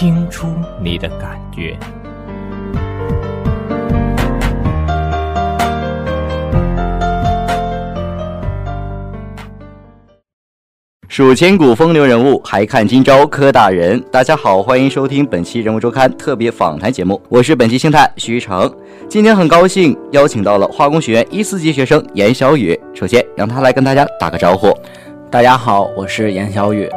听出你的感觉。数千古风流人物，还看今朝柯大人。大家好，欢迎收听本期人物周刊特别访谈节目，我是本期星探徐成。今天很高兴邀请到了化工学院一四级学生严小雨，首先让他来跟大家打个招呼。大家好，我是严小雨。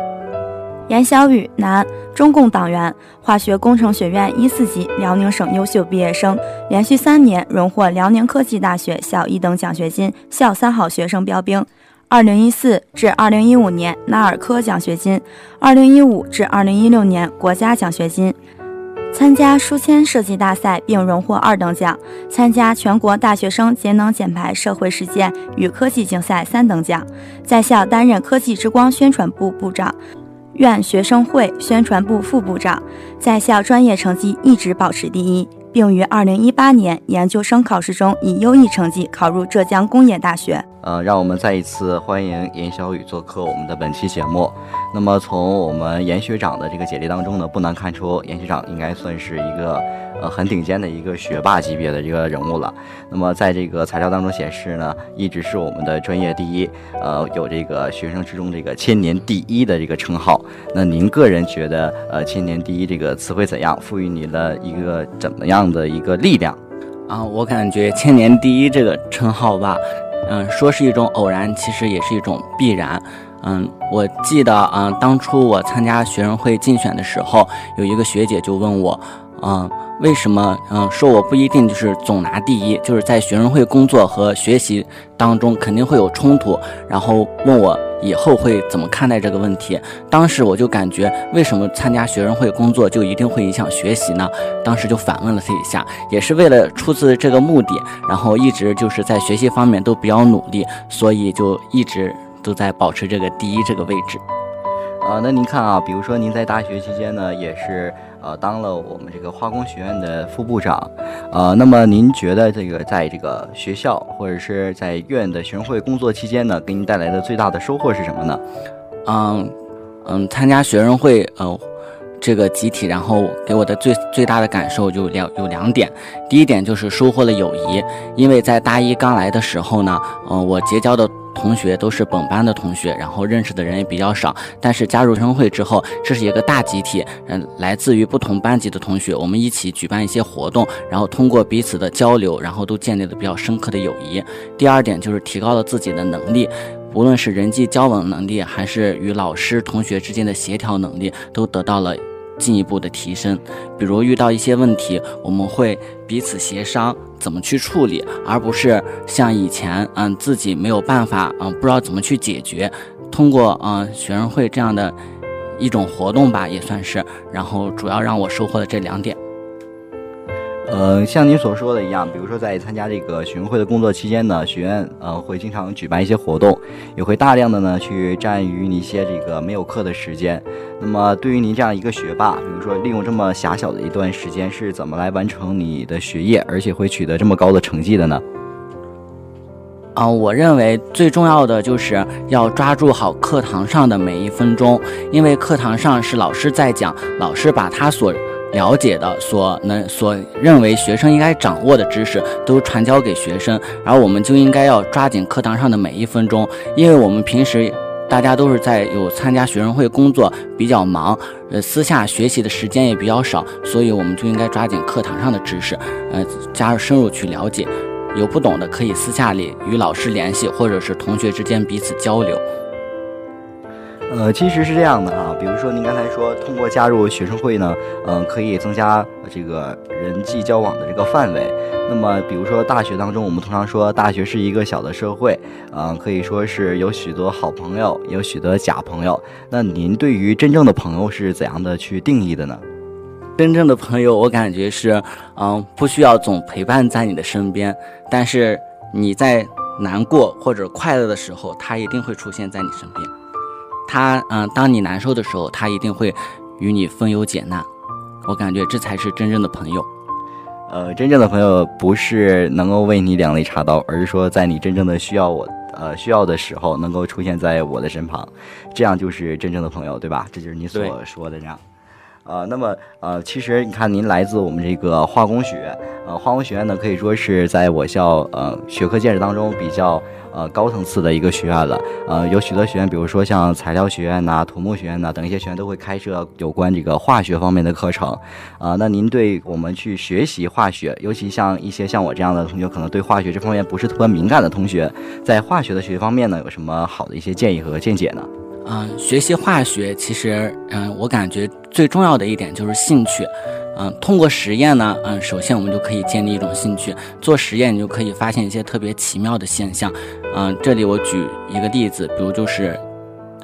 严小雨，男，中共党员，化学工程学院一四级辽宁省优秀毕业生，连续三年荣获辽宁科技大学校一等奖学金、校三好学生标兵。二零一四至二零一五年纳尔科奖学金，二零一五至二零一六年国家奖学金。参加书签设计大赛并荣获二等奖，参加全国大学生节能减排社会实践与科技竞赛三等奖，在校担任科技之光宣传部部长。院学生会宣传部副部长，在校专业成绩一直保持第一，并于二零一八年研究生考试中以优异成绩考入浙江工业大学。呃，让我们再一次欢迎严小雨做客我们的本期节目。那么从我们严学长的这个简历当中呢，不难看出严学长应该算是一个呃很顶尖的一个学霸级别的一个人物了。那么在这个材料当中显示呢，一直是我们的专业第一，呃，有这个学生之中这个千年第一的这个称号。那您个人觉得呃千年第一这个词汇怎样？赋予你了一个怎么样的一个力量？啊，我感觉千年第一这个称号吧，嗯，说是一种偶然，其实也是一种必然。嗯，我记得，嗯，当初我参加学生会竞选的时候，有一个学姐就问我，嗯，为什么，嗯，说我不一定就是总拿第一，就是在学生会工作和学习当中肯定会有冲突，然后问我以后会怎么看待这个问题。当时我就感觉，为什么参加学生会工作就一定会影响学习呢？当时就反问了他一下，也是为了出自这个目的，然后一直就是在学习方面都比较努力，所以就一直都在保持这个第一这个位置。啊、那您看啊，比如说您在大学期间呢，也是呃当了我们这个化工学院的副部长，呃，那么您觉得这个在这个学校或者是在院的学生会工作期间呢，给您带来的最大的收获是什么呢？嗯嗯，参加学生会，呃，这个集体，然后给我的最最大的感受就两有两点。第一点就是收获了友谊，因为在大一刚来的时候呢，嗯、我结交的同学都是本班的同学，然后认识的人也比较少。但是加入学生会之后，这是一个大集体，嗯、来自于不同班级的同学，我们一起举办一些活动，然后通过彼此的交流，然后都建立了比较深刻的友谊。第二点就是提高了自己的能力。无论是人际交往能力，还是与老师、同学之间的协调能力，都得到了进一步的提升。比如遇到一些问题，我们会彼此协商怎么去处理，而不是像以前，嗯，自己没有办法，嗯，不知道怎么去解决。通过嗯学生会这样的一种活动吧，也算是，然后主要让我收获了这两点。呃，像您所说的一样，比如说在参加这个学生会的工作期间呢，学院呃会经常举办一些活动，也会大量的呢去占于一些这个没有课的时间。那么对于您这样一个学霸，比如说利用这么狭小的一段时间，是怎么来完成你的学业，而且会取得这么高的成绩的呢？啊、我认为最重要的就是要抓住好课堂上的每一分钟，因为课堂上是老师在讲，老师把他所了解的、所能、所认为学生应该掌握的知识都传教给学生，然后我们就应该要抓紧课堂上的每一分钟，因为我们平时大家都是在有参加学生会工作比较忙，呃，私下学习的时间也比较少，所以我们就应该抓紧课堂上的知识，呃，加入深入去了解。有不懂的可以私下里与老师联系，或者是同学之间彼此交流。呃，其实是这样的哈，比如说您刚才说，通过加入学生会呢，嗯、可以增加这个人际交往的这个范围。那么，比如说大学当中，我们通常说大学是一个小的社会，嗯、可以说是有许多好朋友，有许多假朋友。那您对于真正的朋友是怎样的去定义的呢？真正的朋友，我感觉是，嗯，不需要总陪伴在你的身边，但是你在难过或者快乐的时候，他一定会出现在你身边。他，嗯，当你难受的时候，他一定会与你分忧解难。我感觉这才是真正的朋友。呃，真正的朋友不是能够为你两肋插刀，而是说在你真正的需要我，呃，需要的时候能够出现在我的身旁，这样就是真正的朋友，对吧？这就是你所说的这样。呃，那么呃，其实你看，您来自我们这个化工学，呃，化工学院呢可以说是在我校呃学科建设当中比较呃高层次的一个学院了。呃，有许多学院，比如说像材料学院呐、土木学院呐等一些学院都会开设有关这个化学方面的课程。啊，那您对我们去学习化学，尤其像一些像我这样的同学，可能对化学这方面不是特别敏感的同学，在化学的学习方面呢，有什么好的一些建议和见解呢？嗯，学习化学其实，嗯，我感觉最重要的一点就是兴趣。嗯，通过实验呢，嗯，首先我们就可以建立一种兴趣。做实验，你就可以发现一些特别奇妙的现象。嗯，这里我举一个例子，比如就是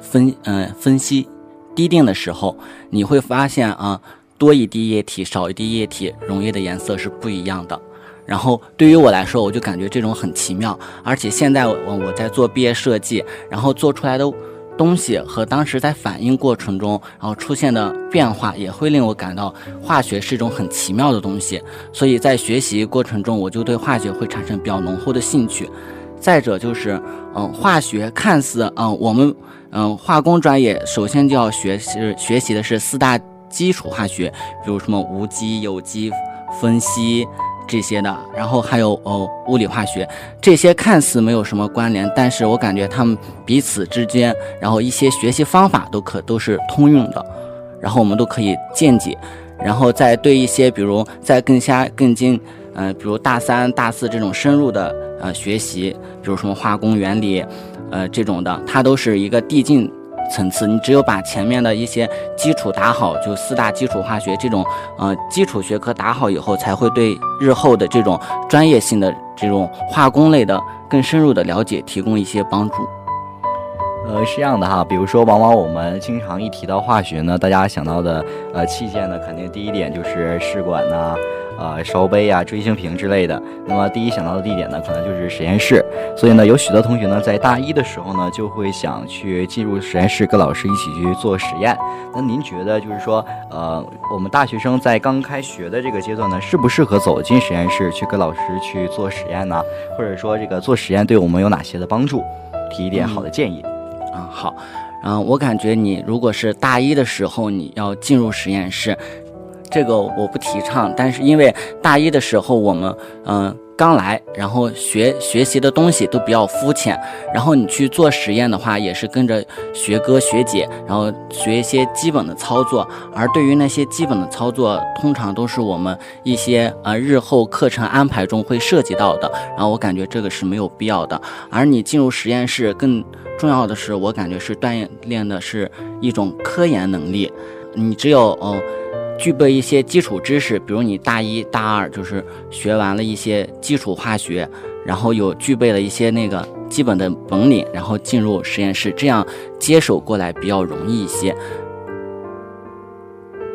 分，嗯，分析滴定的时候，你会发现啊，多一滴液体，少一滴液体，溶液的颜色是不一样的。然后对于我来说，我就感觉这种很奇妙。而且现在我我在做毕业设计，然后做出来的。东西和当时在反应过程中，然后出现的变化，也会令我感到化学是一种很奇妙的东西。所以在学习过程中，我就对化学会产生比较浓厚的兴趣。再者就是，嗯，化学看似，嗯，我们，嗯，化工专业首先就要学习学习的是四大基础化学，比如什么无机、有机、分析。这些的，然后还有哦，物理化学，这些看似没有什么关联，但是我感觉他们彼此之间，然后一些学习方法都可都是通用的，然后我们都可以见解，然后再对一些比如在更加更近，嗯，比如大三、大四这种深入的呃学习，比如什么化工原理，呃这种的，它都是一个递进。层次，你只有把前面的一些基础打好，就四大基础化学这种，呃，基础学科打好以后，才会对日后的这种专业性的这种化工类的更深入的了解提供一些帮助。呃，是这样的哈，比如说，往往我们经常一提到化学呢，大家想到的呃器械呢，肯定第一点就是试管呐。呃，烧杯啊、锥形瓶之类的。那么第一想到的地点呢，可能就是实验室。所以呢，有许多同学呢，在大一的时候呢，就会想去进入实验室，跟老师一起去做实验。那您觉得，就是说，呃，我们大学生在刚开学的这个阶段呢，适不适合走进实验室去跟老师去做实验呢？或者说，这个做实验对我们有哪些的帮助？提一点好的建议。嗯，好。嗯，我感觉你如果是大一的时候，你要进入实验室。这个我不提倡，但是因为大一的时候我们嗯刚来，然后学学习的东西都比较肤浅，然后你去做实验的话，也是跟着学哥学姐，然后学一些基本的操作。而对于那些基本的操作，通常都是我们一些呃日后课程安排中会涉及到的。然后我感觉这个是没有必要的。而你进入实验室，更重要的是，我感觉是锻炼的是一种科研能力。你只有嗯。具备一些基础知识，比如你大一大二就是学完了一些基础化学，然后有具备了一些那个基本的本领，然后进入实验室，这样接手过来比较容易一些。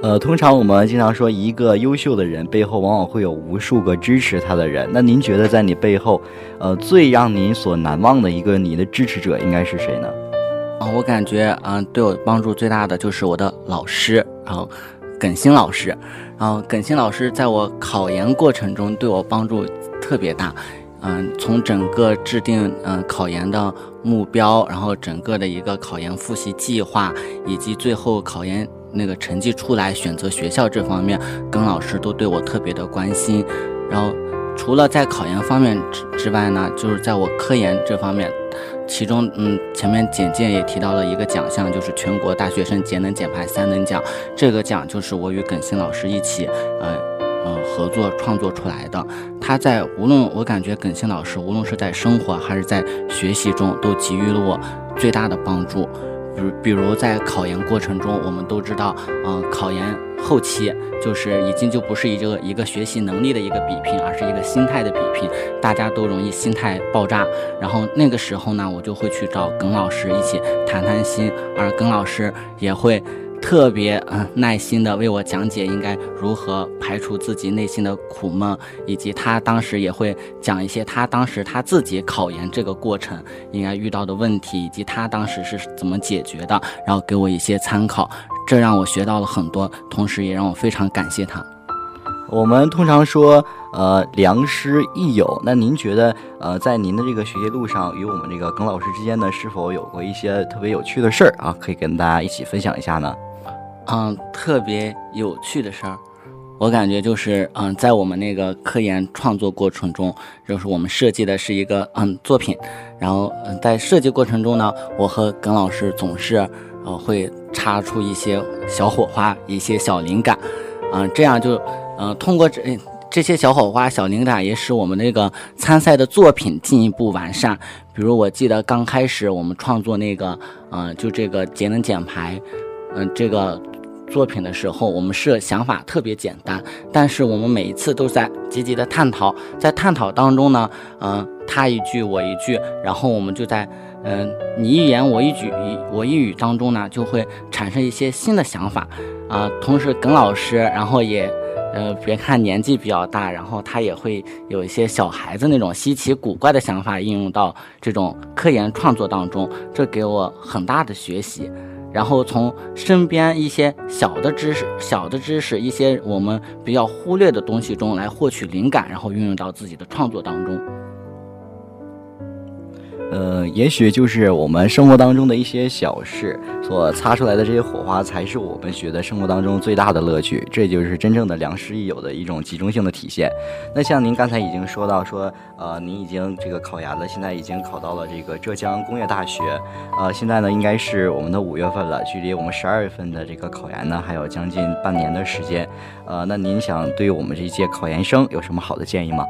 呃，通常我们经常说，一个优秀的人背后往往会有无数个支持他的人。那您觉得在你背后，呃，最让您所难忘的一个你的支持者应该是谁呢？啊，我感觉，嗯，对我帮助最大的就是我的老师，然后。耿鑫老师，然后耿鑫老师在我考研过程中对我帮助特别大，嗯，从整个制定嗯考研的目标，然后整个的一个考研复习计划，以及最后考研那个成绩出来选择学校这方面，耿老师都对我特别的关心。然后除了在考研方面之之外呢，就是在我科研这方面。其中，嗯，前面简介也提到了一个奖项，就是全国大学生节能减排三等奖。这个奖就是我与耿鑫老师一起，呃，呃，合作创作出来的。他在无论我感觉耿鑫老师无论是在生活还是在学习中，都给予了我最大的帮助。比如，比如在考研过程中，我们都知道，嗯，考研。后期就是已经就不是一个一个学习能力的一个比拼，而是一个心态的比拼，大家都容易心态爆炸。然后那个时候呢，我就会去找耿老师一起谈谈心，而耿老师也会特别嗯耐心的为我讲解应该如何排除自己内心的苦闷，以及他当时也会讲一些他当时他自己考研这个过程应该遇到的问题，以及他当时是怎么解决的，然后给我一些参考，这让我学到了很多，同时也让我非常感谢他。我们通常说，呃，良师益友。那您觉得，呃，在您的这个学习路上，与我们这个耿老师之间呢，是否有过一些特别有趣的事儿啊？可以跟大家一起分享一下呢？嗯，特别有趣的事儿，我感觉就是，嗯，在我们那个科研创作过程中，就是我们设计的是一个嗯作品，然后嗯在设计过程中呢，我和耿老师总是呃会擦出一些小火花，一些小灵感，嗯，这样就。嗯，通过这这些小火花、小灵感，也使我们那个参赛的作品进一步完善。比如，我记得刚开始我们创作那个，嗯，就这个节能减排，嗯，这个作品的时候，我们设想法特别简单，但是我们每一次都在积极的探讨，在探讨当中呢，嗯，他一句我一句，然后我们就在，嗯，你一言我一句，我一语当中呢，就会产生一些新的想法，啊，同时耿老师，然后也。呃，别看年纪比较大，然后他也会有一些小孩子那种稀奇古怪的想法应用到这种科研创作当中，这给我很大的学习。然后从身边一些小的知识、小的知识，一些我们比较忽略的东西中来获取灵感，然后运用到自己的创作当中。呃，也许就是我们生活当中的一些小事所擦出来的这些火花，才是我们觉得生活当中最大的乐趣。这就是真正的良师益友的一种集中性的体现。那像您刚才已经说到，说呃，您已经这个考研了，现在已经考到了这个浙江工业大学。呃，现在呢，应该是我们的五月份了，距离我们十二月份的这个考研呢，还有将近半年的时间。呃，那您想对我们这一届考研生有什么好的建议吗？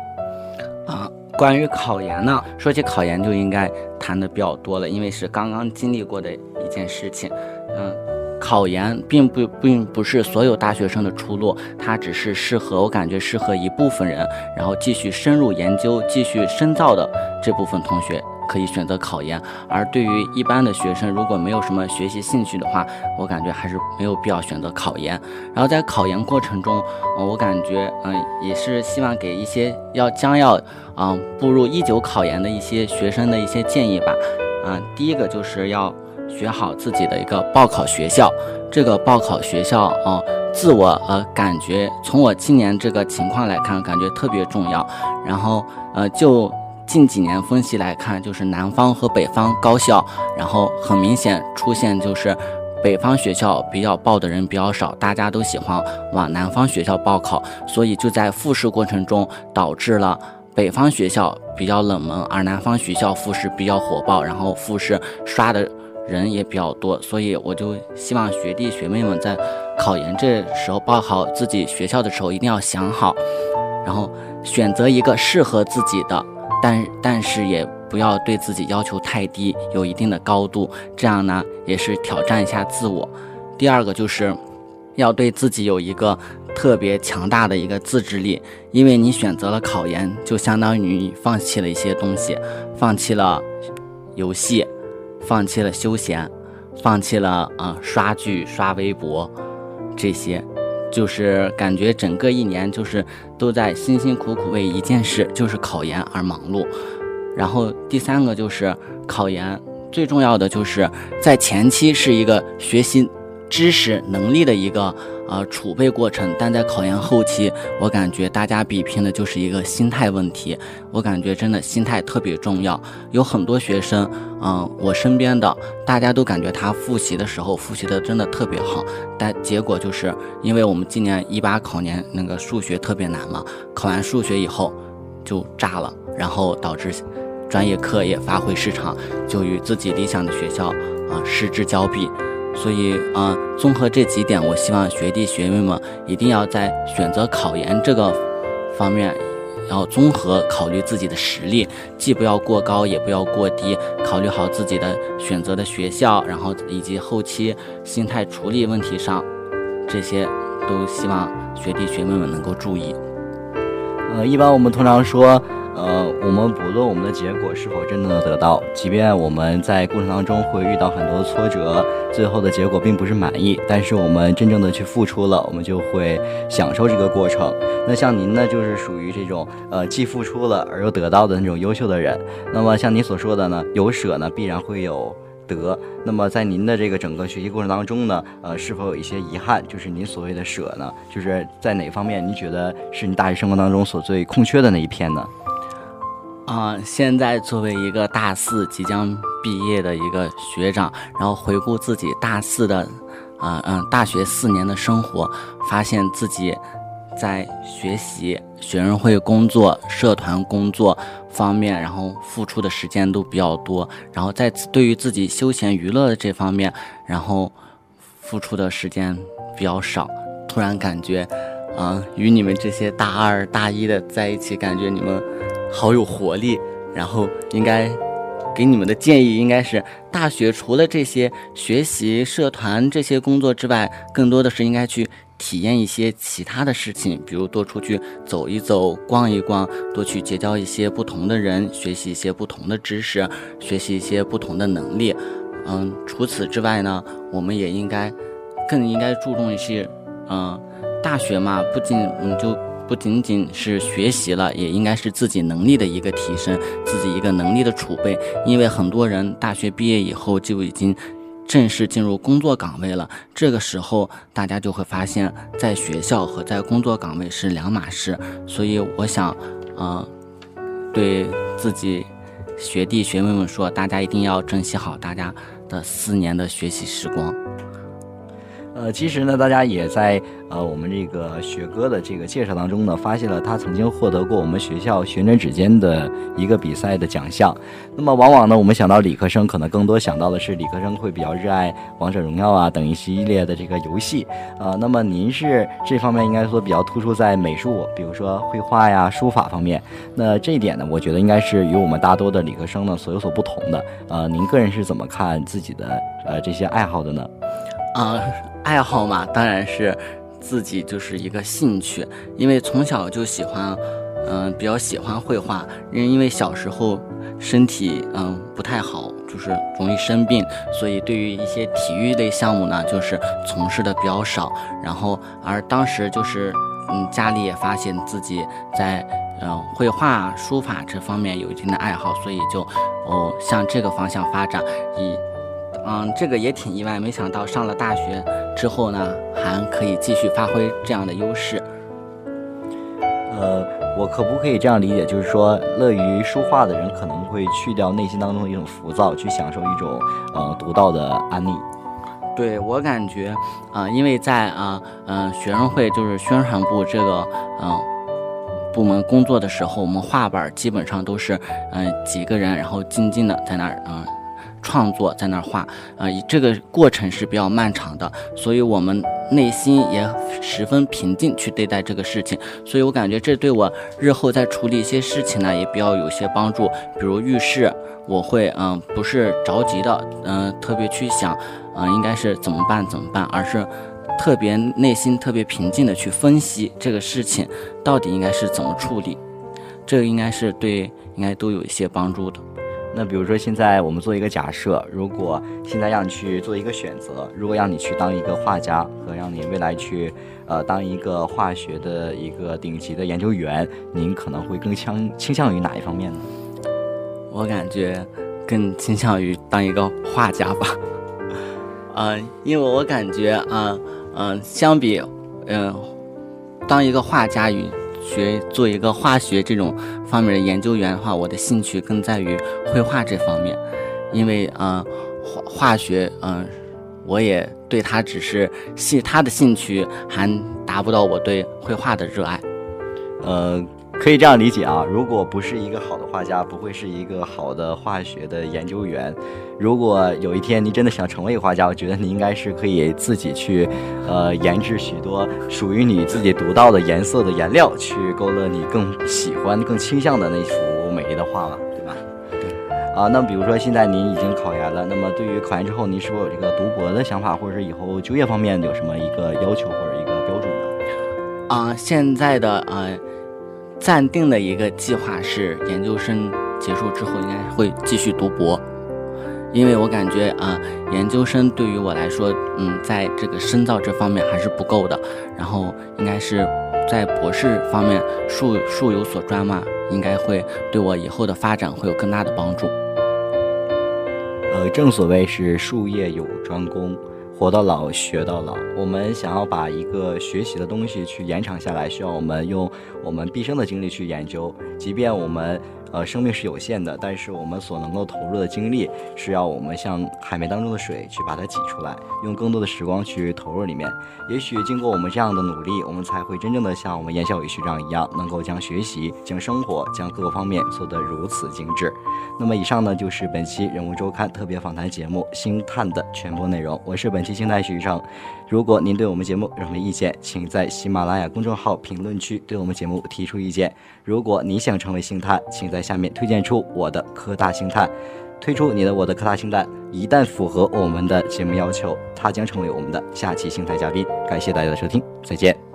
关于考研呢，说起考研就应该谈的比较多了，因为是刚刚经历过的一件事情。嗯，考研并不并不是所有大学生的出路，它只是适合我感觉适合一部分人，然后继续深入研究、继续深造的这部分同学。可以选择考研，而对于一般的学生，如果没有什么学习兴趣的话，我感觉还是没有必要选择考研。然后在考研过程中，我感觉嗯，也是希望给一些要将要啊步入一九考研的一些学生的一些建议吧。嗯，第一个就是要选好自己的一个报考学校，这个报考学校啊，自我呃感觉从我今年这个情况来看，感觉特别重要。然后呃就。近几年分析来看，就是南方和北方高校，然后很明显出现就是北方学校比较报的人比较少，大家都喜欢往南方学校报考，所以就在复试过程中导致了北方学校比较冷门，而南方学校复试比较火爆，然后复试刷的人也比较多，所以我就希望学弟学妹们在考研这时候报考自己学校的时候一定要想好，然后选择一个适合自己的。但但是也不要对自己要求太低，有一定的高度，这样呢也是挑战一下自我。第二个就是，要对自己有一个特别强大的一个自制力，因为你选择了考研，就相当于你放弃了一些东西，放弃了游戏，放弃了休闲，放弃了啊刷剧、刷微博这些。就是感觉整个一年就是都在辛辛苦苦为一件事，就是考研而忙碌。然后第三个就是考研，最重要的就是在前期是一个学习知识能力的一个。呃，储备过程，但在考研后期，我感觉大家比拼的就是一个心态问题。我感觉真的心态特别重要。有很多学生，嗯，我身边的大家都感觉他复习的时候复习的真的特别好，但结果就是因为我们今年一八考年那个数学特别难嘛，考完数学以后就炸了，然后导致专业课也发挥失常，就与自己理想的学校啊失之交臂。所以啊，综合这几点，我希望学弟学妹们一定要在选择考研这个方面，要综合考虑自己的实力，既不要过高，也不要过低，考虑好自己的选择的学校，然后以及后期心态处理问题上，这些都希望学弟学妹们能够注意。呃，一般我们通常说。呃，我们不论我们的结果是否真的能得到，即便我们在过程当中会遇到很多挫折，最后的结果并不是满意，但是我们真正的去付出了，我们就会享受这个过程。那像您呢，就是属于这种呃既付出了而又得到的那种优秀的人。那么像您所说的呢，有舍呢必然会有得。那么在您的这个整个学习过程当中呢，呃，是否有一些遗憾？就是您所谓的舍呢，就是在哪方面您觉得是你大学生活当中所最空缺的那一片呢？啊，现在作为一个大四即将毕业的一个学长，然后回顾自己大四的，啊嗯，大学四年的生活，发现自己在学习、学生会工作、社团工作方面，然后付出的时间都比较多，然后在对于自己休闲娱乐的这方面，然后付出的时间比较少。突然感觉，啊，与你们这些大二大一的在一起，感觉你们。好有活力，然后应该给你们的建议应该是：大学除了这些学习、社团这些工作之外，更多的是应该去体验一些其他的事情，比如多出去走一走、逛一逛，多去结交一些不同的人，学习一些不同的知识，学习一些不同的能力。嗯，除此之外呢，我们也应该更应该注重一些，嗯，大学嘛，不仅嗯就。不仅仅是学习了，也应该是自己能力的一个提升，自己一个能力的储备。因为很多人大学毕业以后就已经正式进入工作岗位了，这个时候大家就会发现，在学校和在工作岗位是两码事。所以我想，呃，对自己学弟学妹们说，大家一定要珍惜好大家的四年的学习时光。呃，其实呢，大家也在呃我们这个学哥的这个介绍当中呢，发现了他曾经获得过我们学校旋转指尖的一个比赛的奖项。那么往往呢，我们想到理科生，可能更多想到的是理科生会比较热爱王者荣耀啊等一系列的这个游戏。呃，那么您是这方面应该说比较突出在美术，比如说绘画呀、书法方面。那这一点呢，我觉得应该是与我们大多的理科生呢所有所不同的。呃，您个人是怎么看自己的呃这些爱好的呢？啊。爱好嘛，当然是自己就是一个兴趣，因为从小就喜欢，嗯，比较喜欢绘画。因因为小时候身体嗯不太好，就是容易生病，所以对于一些体育类项目呢，就是从事的比较少。然后而当时就是嗯家里也发现自己在嗯绘画、书法这方面有一定的爱好，所以就哦向这个方向发展。以嗯这个也挺意外，没想到上了大学。之后呢，还可以继续发挥这样的优势。呃，我可不可以这样理解，就是说，乐于书画的人可能会去掉内心当中的一种浮躁，去享受一种呃独到的安宁。对我感觉，啊，因为在啊嗯学生会就是宣传部这个嗯部门工作的时候，我们画板基本上都是嗯几个人，然后静静的在那儿嗯。创作在那儿画，啊，这个过程是比较漫长的，所以我们内心也十分平静去对待这个事情，所以我感觉这对我日后在处理一些事情呢，也比较有些帮助。比如遇事，我会嗯，不是着急的，嗯，特别去想，嗯，应该是怎么办怎么办，而是特别内心特别平静的去分析这个事情到底应该是怎么处理，这个应该是对应该都有一些帮助的。那比如说，现在我们做一个假设，如果现在让你去做一个选择，如果让你去当一个画家和让你未来去，呃，当一个化学的一个顶级的研究员，您可能会更倾倾向于哪一方面呢？我感觉更倾向于当一个画家吧。嗯，因为我感觉啊，嗯，相比，嗯，当一个画家与。学做一个化学这种方面的研究员的话，我的兴趣更在于绘画这方面，因为嗯，化化学嗯，我也对他只是兴他的兴趣还达不到我对绘画的热爱，呃。可以这样理解啊，如果不是一个好的画家，不会是一个好的化学的研究员。如果有一天你真的想成为一个画家，我觉得你应该是可以自己去，呃，研制许多属于你自己独到的颜色的颜料，去勾勒你更喜欢、更倾向的那幅美丽的画了，对吧？对。啊，那比如说现在您已经考研了，那么对于考研之后，您是否有这个读博的想法，或者是以后就业方面有什么一个要求或者一个标准呢？啊，现在的呃。暂定的一个计划是，研究生结束之后应该会继续读博，因为我感觉啊、研究生对于我来说，嗯，在这个深造这方面还是不够的，然后应该是在博士方面术术有所专嘛，应该会对我以后的发展会有更大的帮助。呃，正所谓是术业有专攻，活到老学到老。我们想要把一个学习的东西去延长下来，需要我们用我们毕生的精力去研究。即便我们呃生命是有限的，但是我们所能够投入的精力，是要我们像海绵当中的水去把它挤出来，用更多的时光去投入里面。也许经过我们这样的努力，我们才会真正的像我们严小雨学长一样，能够将学习、将生活、将各个方面做得如此精致。那么以上呢就是本期人物周刊特别访谈节目《星探》的全部内容。我是本期星探许成。如果您对我们节目有什么意见，请在喜马拉雅公众号评论区对我们节目提出意见。如果你想成为星探，请在下面推荐出我的科大星探，推出你的我的科大星探。一旦符合我们的节目要求，他将成为我们的下期星探嘉宾。感谢大家的收听，再见。